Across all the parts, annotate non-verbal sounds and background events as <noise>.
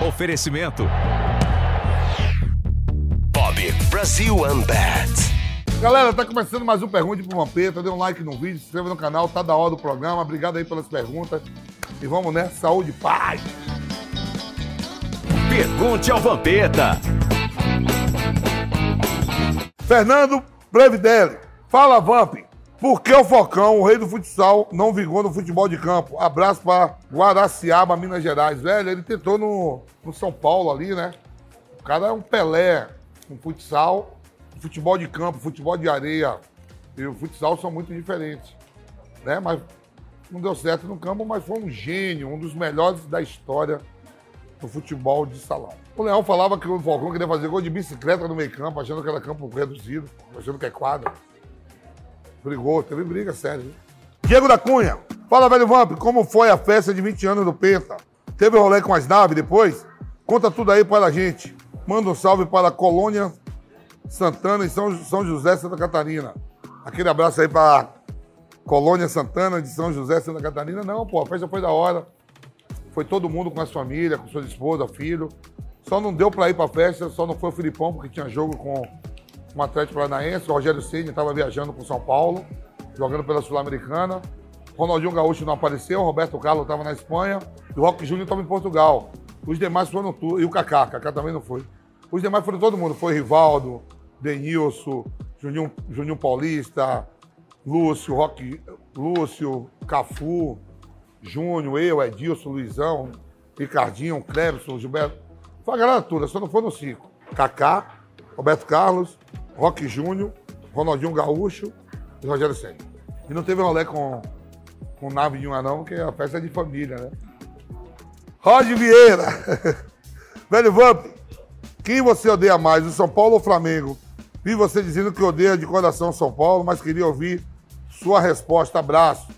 Oferecimento. Bob Brasil Unbat. Galera, tá começando mais um Pergunte pro Vampeta. Dê um like no vídeo, se inscreva no canal, tá da hora do programa. Obrigado aí pelas perguntas. E vamos nessa, saúde e paz. Pergunte ao Vampeta. Fernando Brevidelli. Fala, Vamp. Por que o Focão, o rei do futsal, não vingou no futebol de campo? Abraço pra Guaraciaba, Minas Gerais. Velho, ele tentou no, no São Paulo ali, né? O cara é um Pelé no futsal. Futebol de campo, futebol de areia e o futsal são muito diferentes. Né? Mas não deu certo no campo, mas foi um gênio, um dos melhores da história do futebol de salão. O Leão falava que o Falcão queria fazer gol de bicicleta no meio campo, achando que era campo reduzido, achando que é quadra. Brigou, teve briga séria. Viu? Diego da Cunha. Fala, velho Vamp, como foi a festa de 20 anos do Penta? Teve rolê com as naves depois? Conta tudo aí para a gente. Manda um salve para a Colônia Santana São, São José, Santa Catarina. Aquele abraço aí para Colônia Santana de São José, Santa Catarina. Não, pô, a festa foi da hora. Foi todo mundo com a família, com sua esposa, filho. Só não deu para ir para a festa, só não foi o Filipão, porque tinha jogo com um Atlético Paranaense. O Rogério Ceni estava viajando com São Paulo, jogando pela Sul-Americana. Ronaldinho Gaúcho não apareceu, Roberto Carlos estava na Espanha e o Roque Júnior estava em Portugal. Os demais foram tudo. E o Kaká, Kaká também não foi. Os demais foram todo mundo. Foi Rivaldo, Denilson, Juninho, Juninho Paulista, Lúcio, Roque, Lúcio, Cafu, Júnior, eu, Edilson, Luizão, Ricardinho, Clebson, Gilberto. Foi a galera toda, só não foi no circo. Kaká, Roberto Carlos, Roque Júnior, Ronaldinho Gaúcho e Rogério Senna. E não teve rolê com, com nave nenhuma não, porque a festa é de família, né? Roger Vieira. <laughs> Velho Vamp, quem você odeia mais, o São Paulo ou o Flamengo? Vi você dizendo que odeia de coração São Paulo, mas queria ouvir sua resposta. Abraço.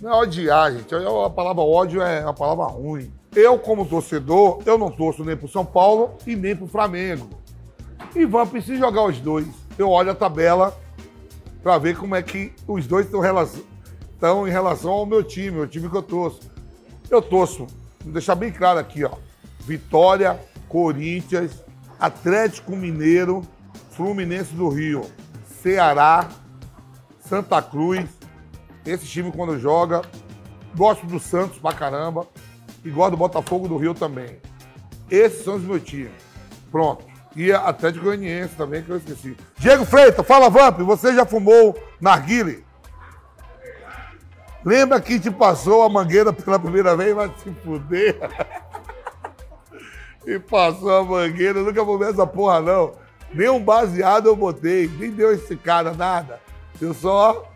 Não é odiar, gente. A palavra ódio é uma palavra ruim. Eu, como torcedor, eu não torço nem pro São Paulo e nem pro Flamengo. E vamos precisar jogar os dois. Eu olho a tabela para ver como é que os dois estão em relação ao meu time, o time que eu torço. Eu torço, vou deixar bem claro aqui, ó. Vitória, Corinthians, Atlético Mineiro, Fluminense do Rio, Ceará, Santa Cruz. Esse time quando joga. Gosto do Santos pra caramba. E gosto do Botafogo do Rio também. Esses são os meus times. Pronto. E Atlético Goianiense também, que eu esqueci. Diego Freitas, fala Vamp, você já fumou narguile? Lembra que te passou a mangueira pela primeira vez? Vai se fuder. <laughs> e passou a mangueira, eu nunca fumei essa porra não. Nem um baseado eu botei, nem deu esse cara nada. Eu só.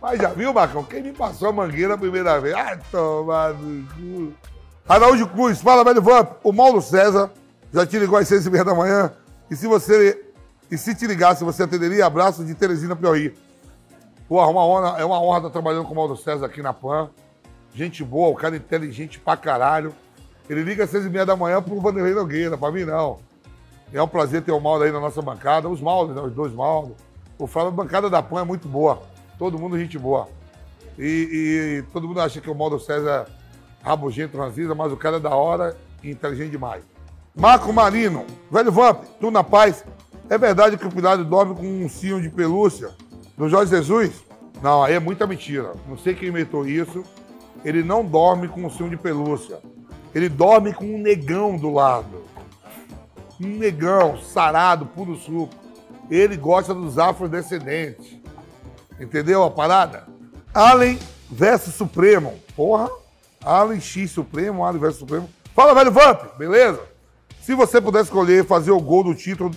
Mas já viu, Marcão? Quem me passou a mangueira a primeira vez? Ai, tomar no cu. Araújo Cruz, fala, velho Vamp. O Mauro César já te ligou às seis e meia da manhã. E se você. E se te ligasse, você atenderia? Abraço de Teresina Piauí. Porra, uma honra, é uma honra estar trabalhando com o Mauro César aqui na PAN. Gente boa, o cara inteligente pra caralho. Ele liga às seis e meia da manhã pro Vanderlei Nogueira, pra mim não. É um prazer ter o Mauro aí na nossa bancada. Os Mauros, né? os dois Mauros. O Flávio, a bancada da PAN é muito boa. Todo mundo gente boa. E, e todo mundo acha que o Mauro César rabugento, transisa, mas o cara é da hora e inteligente demais. Marco Marino, velho Vamp, tu na paz. É verdade que o Pilar dorme com um cinho de pelúcia do Jorge Jesus? Não, aí é muita mentira. Não sei quem inventou isso. Ele não dorme com um cinho de pelúcia. Ele dorme com um negão do lado. Um negão, sarado, puro suco. Ele gosta dos afrodescendentes. Entendeu a parada? Allen versus Supremo. Porra. Allen X Supremo, Allen versus Supremo. Fala, velho Vamp, beleza? Se você pudesse escolher fazer o gol do título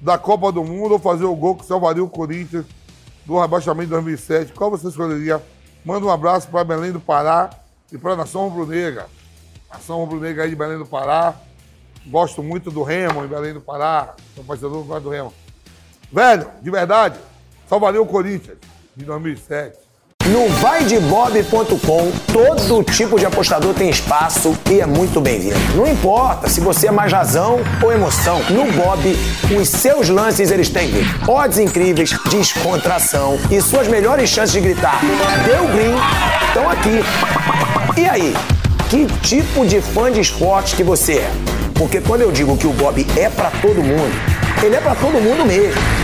da Copa do Mundo ou fazer o gol que salvaria o Corinthians do rebaixamento de 2007, qual você escolheria? Manda um abraço para Belém do Pará e para a Nação Rubro-Negra. Ação rubro-negra aí de Belém do Pará. Gosto muito do Remo em Belém do Pará. Sou parceiro do Remo. Velho, de verdade, valeu o Corinthians de 2007. No vaidebob.com, todo tipo de apostador tem espaço e é muito bem-vindo. Não importa se você é mais razão ou emoção, no Bob, os seus lances eles têm odds incríveis, descontração e suas melhores chances de gritar deu green estão aqui. E aí, que tipo de fã de esportes que você é? Porque quando eu digo que o Bob é para todo mundo, ele é para todo mundo mesmo.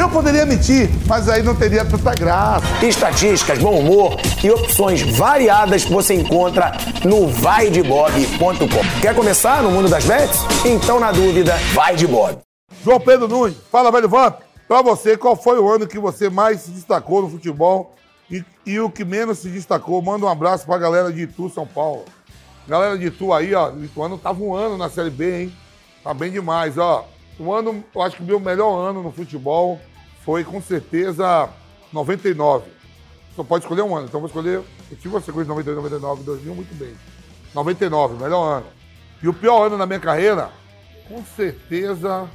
Eu poderia mentir, mas aí não teria tanta graça. Estatísticas, bom humor e opções variadas você encontra no vaidebob.com. Quer começar no mundo das bets? Então, na dúvida, vai de Bob. João Pedro Nunes, fala, velho Vamp. Pra você, qual foi o ano que você mais se destacou no futebol e, e o que menos se destacou? Manda um abraço pra galera de Itu, São Paulo. Galera de Itu aí, ó, Ituano tá voando na Série B, hein? Tá bem demais, ó. O ano, eu acho que o meu melhor ano no futebol foi com certeza 99. Só pode escolher um ano, então vou escolher. Eu tive uma sequência de 98, 99, 2000, muito bem. 99, melhor ano. E o pior ano na minha carreira, com certeza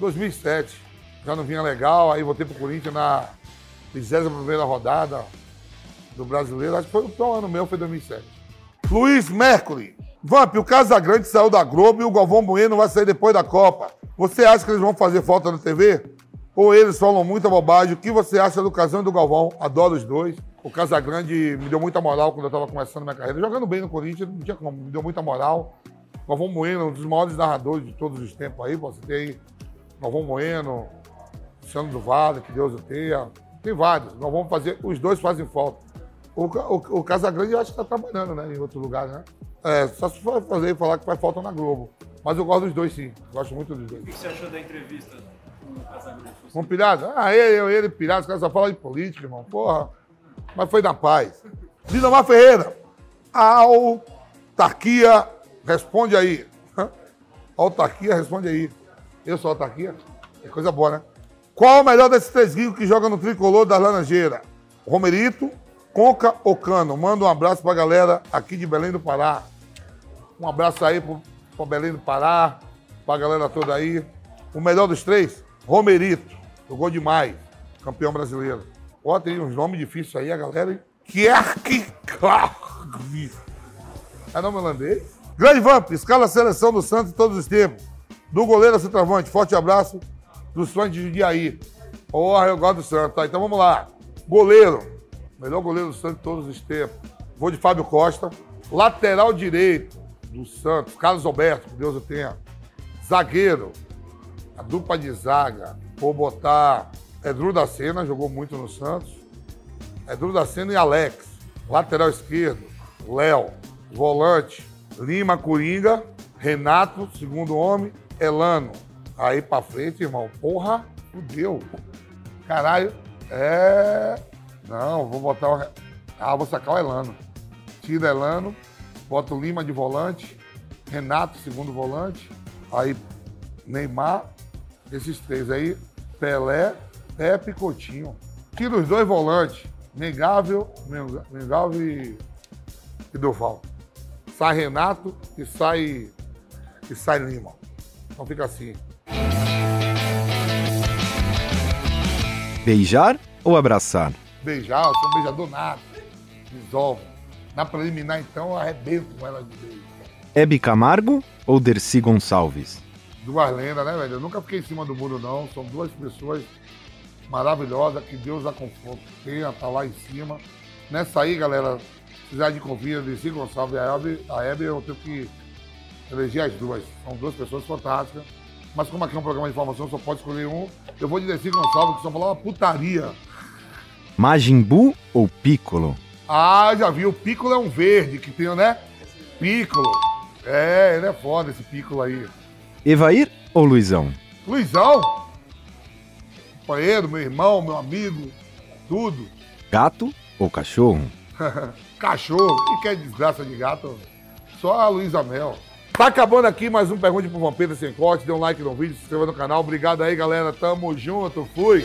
2007. Já não vinha legal, aí voltei pro Corinthians na 21 rodada do brasileiro. Acho que foi o pior ano meu, foi 2007. Luiz Mercury. Vamp, o Casagrande saiu da Globo e o Galvão Bueno vai sair depois da Copa. Você acha que eles vão fazer falta na TV? Ou eles falam muita bobagem? O que você acha do Casão e do Galvão? Adoro os dois. O Casagrande me deu muita moral quando eu estava começando minha carreira. Jogando bem no Corinthians, não tinha como, me deu muita moral. Galvão Bueno, um dos maiores narradores de todos os tempos aí. Você tem aí Galvão Bueno, Luciano do Vale, que Deus o tenha. Tem vários. Nós vamos fazer, os dois fazem falta. O, o, o Casagrande eu acho que está trabalhando, né? Em outro lugar, né? É, só se for fazer falar que faz falta na Globo. Mas eu gosto dos dois, sim. Gosto muito dos dois. O que você achou da entrevista com Pirata? Ah, eu, ele, Pirata, os caras só falam de política, irmão. Porra. Mas foi na paz. Lindomar Ferreira. A autarquia responde aí. A autarquia responde aí. Eu sou autarquia? É coisa boa, né? Qual o melhor desses três gringos que joga no tricolor da Laranjeira? Romerito, Conca ou Cano? Manda um abraço pra galera aqui de Belém do Pará. Um abraço aí pro, pro Belém do Pará, pra galera toda aí. O melhor dos três? Romerito. Jogou demais. Campeão brasileiro. Ó, tem uns nomes difíceis aí, a galera. Kierk É nome holandês? Grande Vamp, escala a seleção do Santos todos os tempos. Do goleiro ao centroavante. Forte abraço dos fãs de Judiaí. Porra, eu gosto do Santos. Tá, então vamos lá. Goleiro. Melhor goleiro do Santos todos os tempos. Vou de Fábio Costa. Lateral direito do Santos. Carlos Alberto, que Deus o tenha. Zagueiro. A dupla de zaga. Vou botar Edru da Sena, jogou muito no Santos. Edru da Sena e Alex. Lateral esquerdo. Léo. Volante. Lima Coringa. Renato, segundo homem. Elano. Aí pra frente, irmão. Porra, fudeu. Caralho. É. Não, vou botar o. Ah, vou sacar o Elano. Tira Elano. Bota o Lima de volante. Renato, segundo volante. Aí Neymar. Esses três aí. Pelé, Pepe e Coutinho. Tira os dois volantes. Mengável, Mengável e, e Duval. Sai Renato e sai. E sai Lima. Então fica assim. Beijar ou abraçar? Beijar, eu sou um beijador nato. Resolve. Na preliminar, então, eu arrebento com ela de beijo. Hebe Camargo ou Dercy Gonçalves? Duas lendas, né, velho? Eu nunca fiquei em cima do muro, não. São duas pessoas maravilhosas, que Deus a conforteia, tá lá em cima. Nessa aí, galera, se precisar de convite, Dercy Gonçalves e a Hebe, a Hebe, eu tenho que eleger as duas. São duas pessoas fantásticas. Mas como aqui é um programa de informação, só pode escolher um. Eu vou de Dercy Gonçalves, que só falar uma putaria. Majin Buu ou Piccolo? Ah, já vi. O Piccolo é um verde que tem, né? Piccolo. É, ele é foda esse Piccolo aí. Evair ou Luizão? Luizão. Companheiro, meu irmão, meu amigo. Tudo. Gato ou cachorro? <laughs> Cachorro, que quer desgraça de gato? Só a Luísa Mel. Tá acabando aqui mais um Pergunte pro Vampeta Sem Corte. Dê um like no vídeo, se inscreva no canal. Obrigado aí, galera. Tamo junto. Fui.